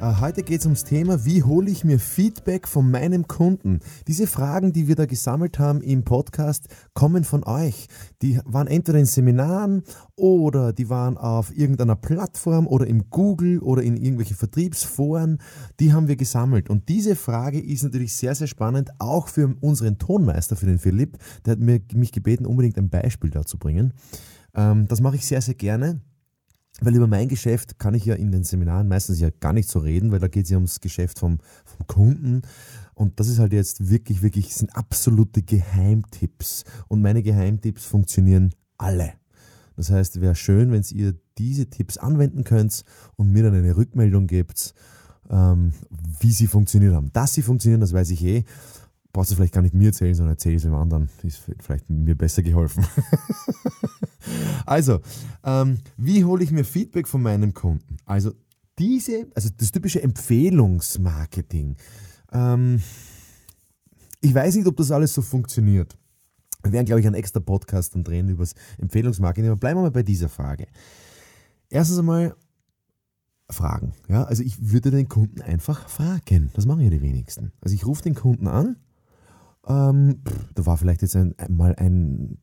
heute geht es ums Thema, wie hole ich mir Feedback von meinem Kunden? Diese Fragen, die wir da gesammelt haben im Podcast, kommen von euch. Die waren entweder in Seminaren oder die waren auf irgendeiner Plattform oder im Google oder in irgendwelchen Vertriebsforen. Die haben wir gesammelt. Und diese Frage ist natürlich sehr, sehr spannend, auch für unseren Tonmeister, für den Philipp. Der hat mich gebeten, unbedingt ein Beispiel dazu bringen. Ähm, das mache ich sehr, sehr gerne. Weil über mein Geschäft kann ich ja in den Seminaren meistens ja gar nicht so reden, weil da geht es ja ums Geschäft vom, vom Kunden. Und das ist halt jetzt wirklich, wirklich, sind absolute Geheimtipps. Und meine Geheimtipps funktionieren alle. Das heißt, wäre schön, wenn ihr diese Tipps anwenden könnt und mir dann eine Rückmeldung gebt, ähm, wie sie funktioniert haben. Dass sie funktionieren, das weiß ich eh brauchst du vielleicht gar nicht mir erzählen, sondern erzähl es dem anderen. Ist vielleicht mir besser geholfen. also, ähm, wie hole ich mir Feedback von meinem Kunden? Also, diese, also das typische Empfehlungsmarketing. Ähm, ich weiß nicht, ob das alles so funktioniert. Wir werden, glaube ich, einen extra Podcast dann drehen über das Empfehlungsmarketing. Aber bleiben wir mal bei dieser Frage. Erstens einmal Fragen. Ja, also ich würde den Kunden einfach fragen. Das machen ja die wenigsten. Also ich rufe den Kunden an ähm, da war vielleicht jetzt ein, mal ein,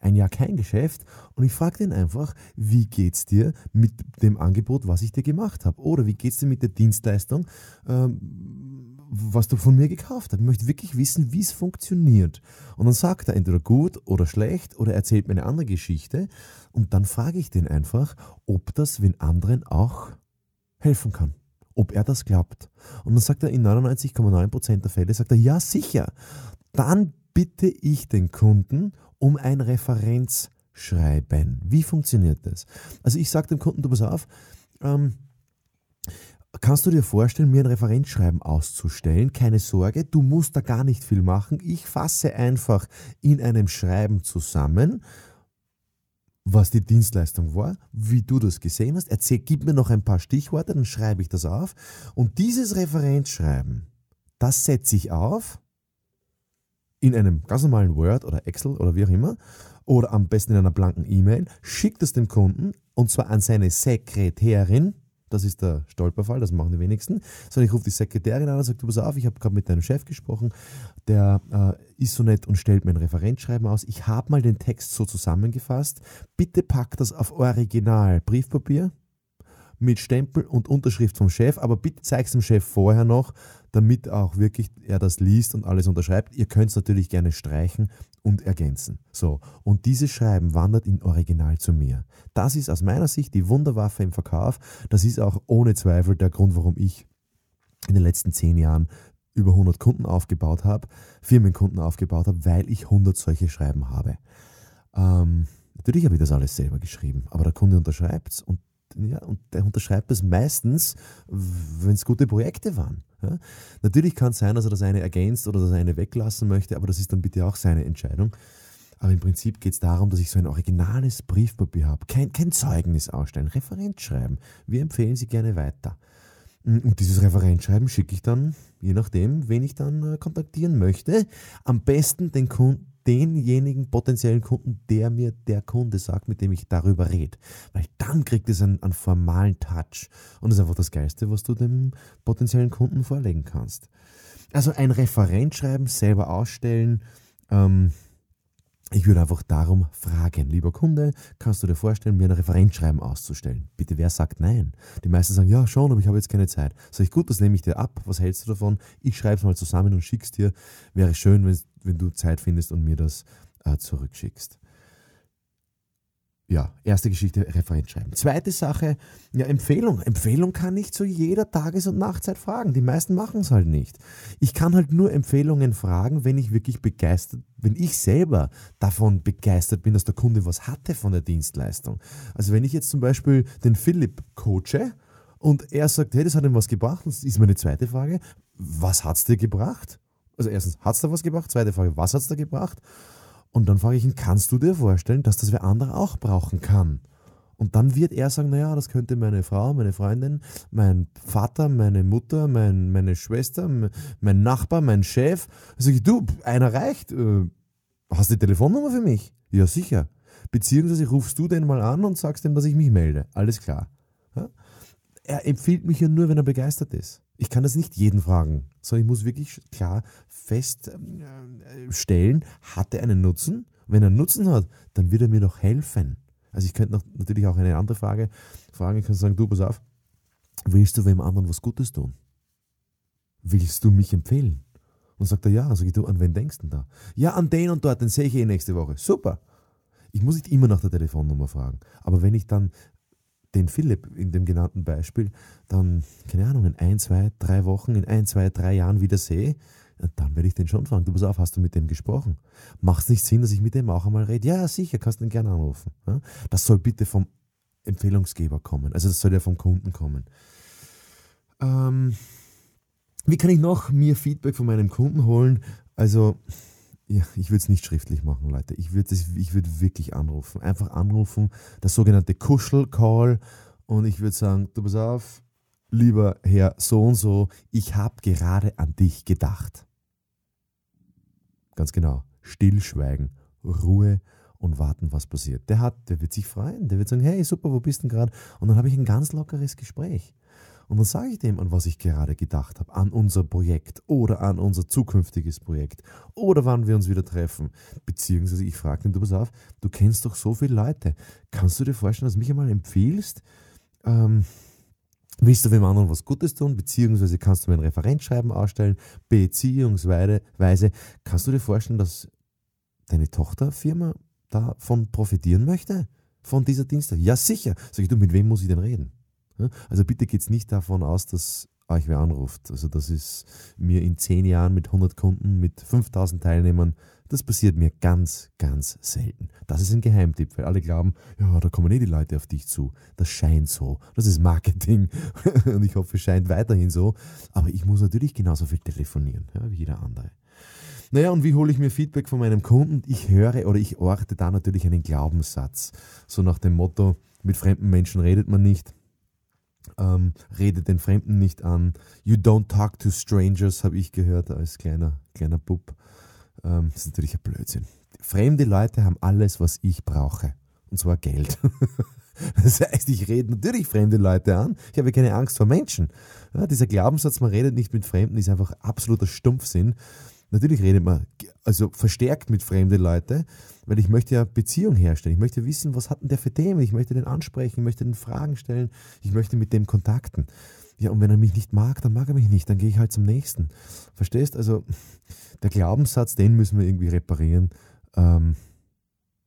ein Jahr kein Geschäft und ich frage den einfach, wie geht's dir mit dem Angebot, was ich dir gemacht habe? Oder wie geht's dir mit der Dienstleistung, ähm, was du von mir gekauft hast? Ich möchte wirklich wissen, wie es funktioniert. Und dann sagt er entweder gut oder schlecht oder erzählt mir eine andere Geschichte und dann frage ich den einfach, ob das wenn anderen auch helfen kann ob er das glaubt. Und dann sagt er in 99,9% der Fälle, sagt er, ja sicher dann bitte ich den Kunden um ein Referenzschreiben. Wie funktioniert das? Also ich sage dem Kunden, du pass auf, ähm, kannst du dir vorstellen, mir ein Referenzschreiben auszustellen? Keine Sorge, du musst da gar nicht viel machen. Ich fasse einfach in einem Schreiben zusammen, was die Dienstleistung war, wie du das gesehen hast. Erzähl, gib mir noch ein paar Stichworte, dann schreibe ich das auf. Und dieses Referenzschreiben, das setze ich auf in einem ganz normalen Word oder Excel oder wie auch immer oder am besten in einer blanken E-Mail, schickt es dem Kunden und zwar an seine Sekretärin. Das ist der Stolperfall, das machen die wenigsten. Sondern ich rufe die Sekretärin an und sage, du pass auf, ich habe gerade mit deinem Chef gesprochen, der äh, ist so nett und stellt mir ein Referenzschreiben aus. Ich habe mal den Text so zusammengefasst. Bitte packt das auf Original Briefpapier mit Stempel und Unterschrift vom Chef, aber bitte zeig es dem Chef vorher noch, damit auch wirklich er das liest und alles unterschreibt. Ihr könnt es natürlich gerne streichen und ergänzen. So, und dieses Schreiben wandert in Original zu mir. Das ist aus meiner Sicht die Wunderwaffe im Verkauf. Das ist auch ohne Zweifel der Grund, warum ich in den letzten zehn Jahren über 100 Kunden aufgebaut habe, Firmenkunden aufgebaut habe, weil ich 100 solche Schreiben habe. Ähm, natürlich habe ich das alles selber geschrieben, aber der Kunde unterschreibt es und ja, und der unterschreibt das meistens, wenn es gute Projekte waren. Ja. Natürlich kann es sein, dass er das eine ergänzt oder das eine weglassen möchte, aber das ist dann bitte auch seine Entscheidung. Aber im Prinzip geht es darum, dass ich so ein originales Briefpapier habe. Kein, kein Zeugnis ausstellen, Referent schreiben. Wir empfehlen Sie gerne weiter. Und dieses Referenzschreiben schicke ich dann, je nachdem, wen ich dann äh, kontaktieren möchte, am besten den Kunden denjenigen potenziellen Kunden, der mir der Kunde sagt, mit dem ich darüber rede. Weil dann kriegt es einen, einen formalen Touch. Und das ist einfach das Geiste, was du dem potenziellen Kunden vorlegen kannst. Also ein Referent schreiben, selber ausstellen, ähm, ich würde einfach darum fragen, lieber Kunde, kannst du dir vorstellen, mir ein Referenzschreiben auszustellen? Bitte, wer sagt nein? Die meisten sagen, ja, schon, aber ich habe jetzt keine Zeit. Sag ich, gut, das nehme ich dir ab. Was hältst du davon? Ich schreibe es mal zusammen und schick's dir. Wäre schön, wenn, wenn du Zeit findest und mir das äh, zurückschickst ja, erste Geschichte, Referent schreiben. Zweite Sache, ja, Empfehlung. Empfehlung kann ich zu jeder Tages- und Nachtzeit fragen. Die meisten machen es halt nicht. Ich kann halt nur Empfehlungen fragen, wenn ich wirklich begeistert, wenn ich selber davon begeistert bin, dass der Kunde was hatte von der Dienstleistung. Also wenn ich jetzt zum Beispiel den Philipp coache und er sagt, hey, das hat ihm was gebracht, das ist meine zweite Frage, was hat es dir gebracht? Also erstens, hat es dir was gebracht? Zweite Frage, was hat es dir gebracht? Und dann frage ich ihn, kannst du dir vorstellen, dass das wer andere auch brauchen kann? Und dann wird er sagen, naja, das könnte meine Frau, meine Freundin, mein Vater, meine Mutter, mein, meine Schwester, mein Nachbar, mein Chef. Da sage ich, du, einer reicht. Äh, hast du die Telefonnummer für mich? Ja, sicher. Beziehungsweise rufst du den mal an und sagst ihm, dass ich mich melde. Alles klar. Ja? Er empfiehlt mich ja nur, wenn er begeistert ist. Ich kann das nicht jeden fragen, sondern ich muss wirklich klar feststellen, äh, hat er einen Nutzen? Wenn er einen Nutzen hat, dann wird er mir doch helfen. Also ich könnte noch, natürlich auch eine andere Frage fragen. Ich kann sagen, du, pass auf, willst du wem anderen was Gutes tun? Willst du mich empfehlen? Und sagt er, ja. Sag ich, du, an wen denkst du denn da? Ja, an den und dort, den sehe ich eh nächste Woche. Super. Ich muss nicht immer nach der Telefonnummer fragen. Aber wenn ich dann den Philipp in dem genannten Beispiel dann, keine Ahnung, in ein, zwei, drei Wochen, in ein, zwei, drei Jahren wieder sehe, dann werde ich den schon fragen. Du pass auf, hast du mit dem gesprochen? Macht es nicht Sinn, dass ich mit dem auch einmal rede? Ja, sicher, kannst du ihn gerne anrufen. Das soll bitte vom Empfehlungsgeber kommen. Also das soll ja vom Kunden kommen. Ähm, wie kann ich noch mir Feedback von meinem Kunden holen? Also, ja, ich würde es nicht schriftlich machen, Leute. Ich würde würd wirklich anrufen. Einfach anrufen, das sogenannte Kuschel-Call. Und ich würde sagen, du pass auf, lieber Herr so und so, ich habe gerade an dich gedacht. Ganz genau. Stillschweigen, Ruhe und warten, was passiert. Der hat, der wird sich freuen. Der wird sagen, hey, super, wo bist du denn gerade? Und dann habe ich ein ganz lockeres Gespräch. Und dann sage ich dem, an was ich gerade gedacht habe, an unser Projekt oder an unser zukünftiges Projekt oder wann wir uns wieder treffen. Beziehungsweise ich frage den, du pass auf, du kennst doch so viele Leute. Kannst du dir vorstellen, dass du mich einmal empfiehlst? Ähm, Willst du wem anderen was Gutes tun, beziehungsweise kannst du mir ein Referenzschreiben ausstellen, beziehungsweise kannst du dir vorstellen, dass deine Tochterfirma davon profitieren möchte? Von dieser Dienstag? Ja, sicher. Sag ich, du, mit wem muss ich denn reden? Also bitte geht es nicht davon aus, dass euch wer anruft. Also das ist mir in zehn Jahren mit 100 Kunden, mit 5000 Teilnehmern, das passiert mir ganz, ganz selten. Das ist ein Geheimtipp, weil alle glauben, ja, da kommen eh die Leute auf dich zu. Das scheint so. Das ist Marketing und ich hoffe, es scheint weiterhin so. Aber ich muss natürlich genauso viel telefonieren, ja, wie jeder andere. Naja, und wie hole ich mir Feedback von meinem Kunden? Ich höre oder ich orte da natürlich einen Glaubenssatz. So nach dem Motto, mit fremden Menschen redet man nicht ähm, rede den Fremden nicht an. You don't talk to strangers, habe ich gehört als kleiner, kleiner Bub. Ähm, das ist natürlich ein Blödsinn. Fremde Leute haben alles, was ich brauche. Und zwar Geld. Das heißt, ich rede natürlich fremde Leute an. Ich habe keine Angst vor Menschen. Ja, dieser Glaubenssatz, man redet nicht mit Fremden, ist einfach absoluter Stumpfsinn. Natürlich redet man also verstärkt mit fremden Leuten, weil ich möchte ja Beziehung herstellen. Ich möchte wissen, was hat denn der für Themen? Ich möchte den ansprechen, ich möchte den Fragen stellen, ich möchte mit dem kontakten. Ja, und wenn er mich nicht mag, dann mag er mich nicht, dann gehe ich halt zum nächsten. Verstehst? Also der Glaubenssatz, den müssen wir irgendwie reparieren. Ähm,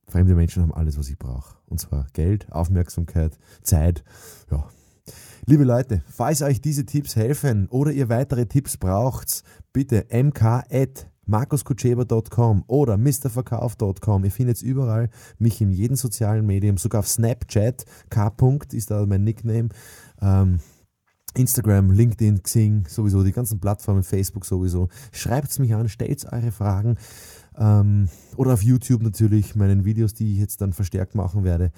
fremde Menschen haben alles, was ich brauche. Und zwar Geld, Aufmerksamkeit, Zeit. Ja, Liebe Leute, falls euch diese Tipps helfen oder ihr weitere Tipps braucht, bitte mk.markuskutscheber.com oder mrverkauf.com. Ihr findet überall mich in jedem sozialen Medium, sogar auf Snapchat. K. ist da mein Nickname. Ähm, Instagram, LinkedIn, Xing, sowieso, die ganzen Plattformen, Facebook sowieso. Schreibt mich an, stellt eure Fragen. Ähm, oder auf YouTube natürlich, meinen Videos, die ich jetzt dann verstärkt machen werde.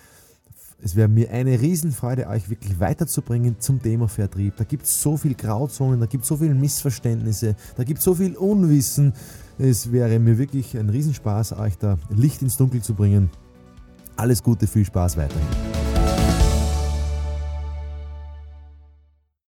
Es wäre mir eine Riesenfreude, euch wirklich weiterzubringen zum Thema Vertrieb. Da gibt es so viel Grauzonen, da gibt es so viele Missverständnisse, da gibt es so viel Unwissen. Es wäre mir wirklich ein Riesenspaß, euch da Licht ins Dunkel zu bringen. Alles Gute, viel Spaß weiterhin.